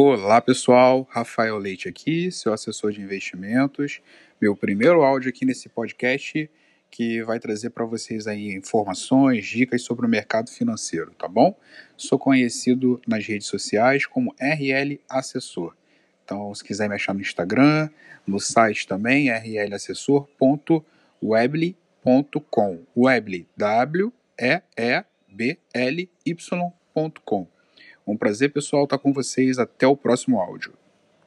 Olá pessoal, Rafael Leite aqui, seu assessor de investimentos. Meu primeiro áudio aqui nesse podcast que vai trazer para vocês aí informações, dicas sobre o mercado financeiro, tá bom? Sou conhecido nas redes sociais como RL Assessor. Então, se quiser me achar no Instagram, no site também, rlassessor.webly.com. Webly, W-E-E-B-L-Y.com. Um prazer, pessoal, estar com vocês. Até o próximo áudio.